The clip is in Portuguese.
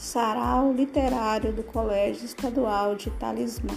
Sarau Literário do Colégio Estadual de Talismã.